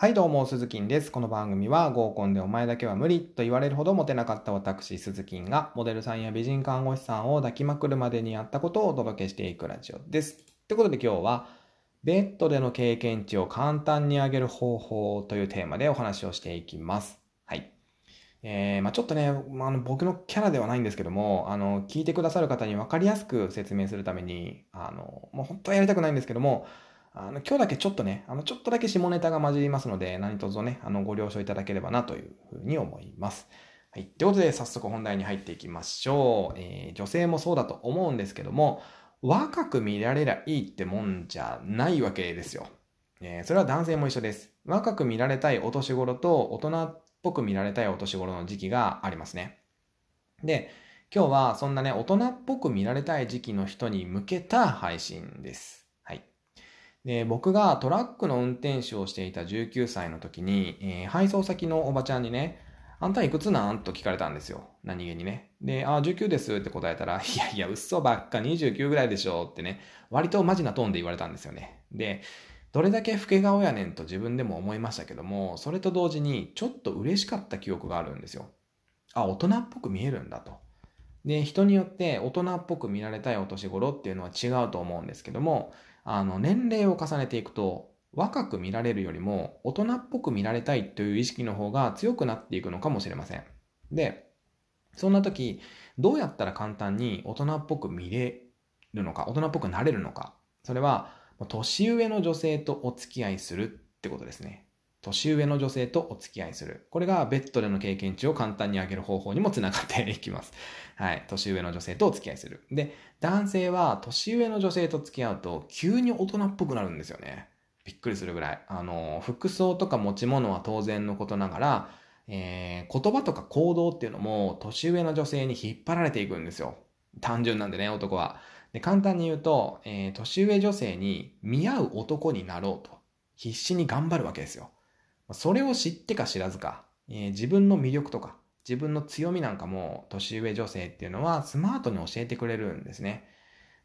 はいどうも、鈴木です。この番組は合コンでお前だけは無理と言われるほどモテなかった私、鈴木がモデルさんや美人看護師さんを抱きまくるまでにやったことをお届けしていくラジオです。ということで今日は、ベッドでの経験値を簡単に上げる方法というテーマでお話をしていきます。はい。えー、まあちょっとね、まあ、あの僕のキャラではないんですけども、あの、聞いてくださる方に分かりやすく説明するために、あの、もう本当はやりたくないんですけども、あの、今日だけちょっとね、あの、ちょっとだけ下ネタが混じりますので、何卒ね、あの、ご了承いただければなというふうに思います。はい。ということで、早速本題に入っていきましょう。えー、女性もそうだと思うんですけども、若く見られりゃいいってもんじゃないわけですよ。えー、それは男性も一緒です。若く見られたいお年頃と大人っぽく見られたいお年頃の時期がありますね。で、今日はそんなね、大人っぽく見られたい時期の人に向けた配信です。で、僕がトラックの運転手をしていた19歳の時に、えー配送先のおばちゃんにね、あんたいくつなん？と聞かれたんですよ。何気にね。で、あ、19ですって答えたら、いやいや、嘘ばっか29ぐらいでしょってね、割とマジなトーンで言われたんですよね。で、どれだけ老け顔やねんと自分でも思いましたけども、それと同時にちょっと嬉しかった記憶があるんですよ。あ、大人っぽく見えるんだと。で、人によって大人っぽく見られたいお年頃っていうのは違うと思うんですけども、あの、年齢を重ねていくと、若く見られるよりも大人っぽく見られたいという意識の方が強くなっていくのかもしれません。で、そんな時、どうやったら簡単に大人っぽく見れるのか、大人っぽくなれるのか。それは、年上の女性とお付き合いするってことですね。年上の女性とお付き合いする。これがベッドでの経験値を簡単に上げる方法にもつながっていきます。はい。年上の女性とお付き合いする。で、男性は年上の女性と付き合うと急に大人っぽくなるんですよね。びっくりするぐらい。あの、服装とか持ち物は当然のことながら、えー、言葉とか行動っていうのも年上の女性に引っ張られていくんですよ。単純なんでね、男は。で、簡単に言うと、えー、年上女性に見合う男になろうと、必死に頑張るわけですよ。それを知ってか知らずか、えー自分の魅力とか、自分の強みなんかも年上女性っていうのはスマートに教えてくれるんですね。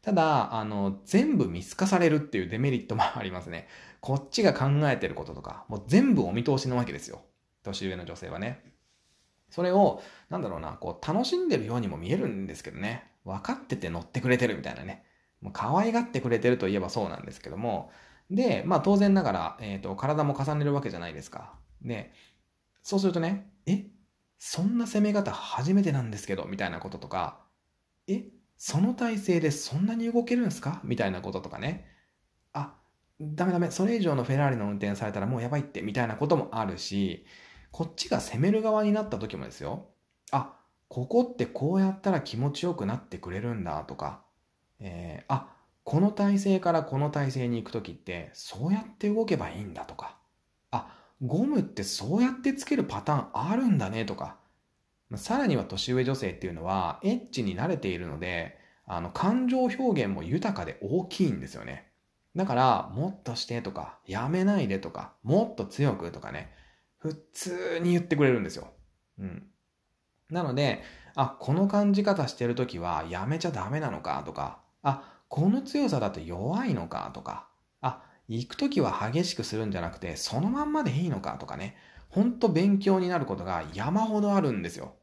ただ、あの、全部見透かされるっていうデメリットもありますね。こっちが考えてることとか、もう全部お見通しなわけですよ。年上の女性はね。それを、なんだろうな、こう、楽しんでるようにも見えるんですけどね。分かってて乗ってくれてるみたいなね。もう可愛がってくれてるといえばそうなんですけども。で、まあ当然ながら、えっ、と、体も重ねるわけじゃないですか。で、そうするとね、えそんな攻め方初めてなんですけど、みたいなこととか、えその体勢でそんなに動けるんですか？みたいなこととかね。あ、ダメダメ、それ以上のフェラーリの運転されたらもうやばいって、みたいなこともあるし、こっちが攻める側になった時もですよ。あ、ここってこうやったら気持ちよくなってくれるんだとか、えーあ、この体勢からこの体勢に行く時ってそうやって動けばいいんだとか、あ、ゴムってそうやってつけるパターンあるんだねとか、さらには年上女性っていうのはエッチに慣れているので、あの感情表現も豊かで大きいんですよね。だから、もっとしてとか、やめないでとか、もっと強くとかね、普通に言ってくれるんですよ。うん。なので、あ、この感じ方してるときはやめちゃダメなのかとか、あ、この強さだと弱いのかとか、あ、行くときは激しくするんじゃなくて、そのまんまでいいのかとかね、ほんと勉強になることが山ほどあるんですよ。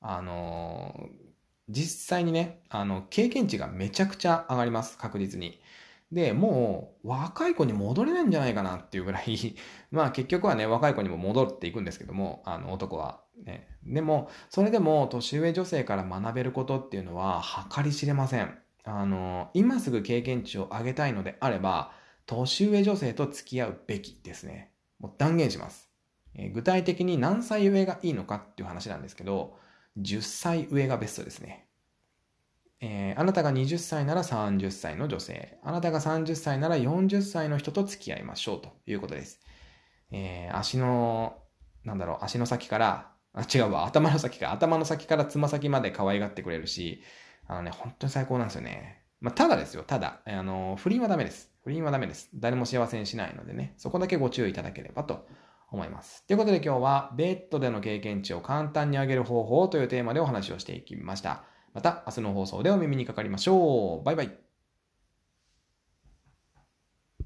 あのー実際にね、あの、経験値がめちゃくちゃ上がります、確実に。で、もう、若い子に戻れないんじゃないかなっていうぐらい、まあ結局はね、若い子にも戻っていくんですけども、あの男は。ね、でも、それでも年上女性から学べることっていうのは計り知れません。あの、今すぐ経験値を上げたいのであれば、年上女性と付き合うべきですね。もう断言します。えー具体的に何歳上がいいのかっていう話なんですけど、10歳上がベストですね。えーあなたが20歳なら30歳の女性、あなたが30歳なら40歳の人と付き合いましょうということです。えー足の、なんだろう、足の先から、あ、違うわ、頭の先か、頭の先からつま先まで可愛がってくれるし、あのね、本当に最高なんですよね。まあ、ただですよ、ただ、あの、不倫はダメです。不倫はダメです。誰も幸せにしないのでね、そこだけご注意いただければと思います。ということで今日は、ベッドでの経験値を簡単に上げる方法というテーマでお話をしていきました。また明日の放送でお耳にかかりましょう。バイバイ。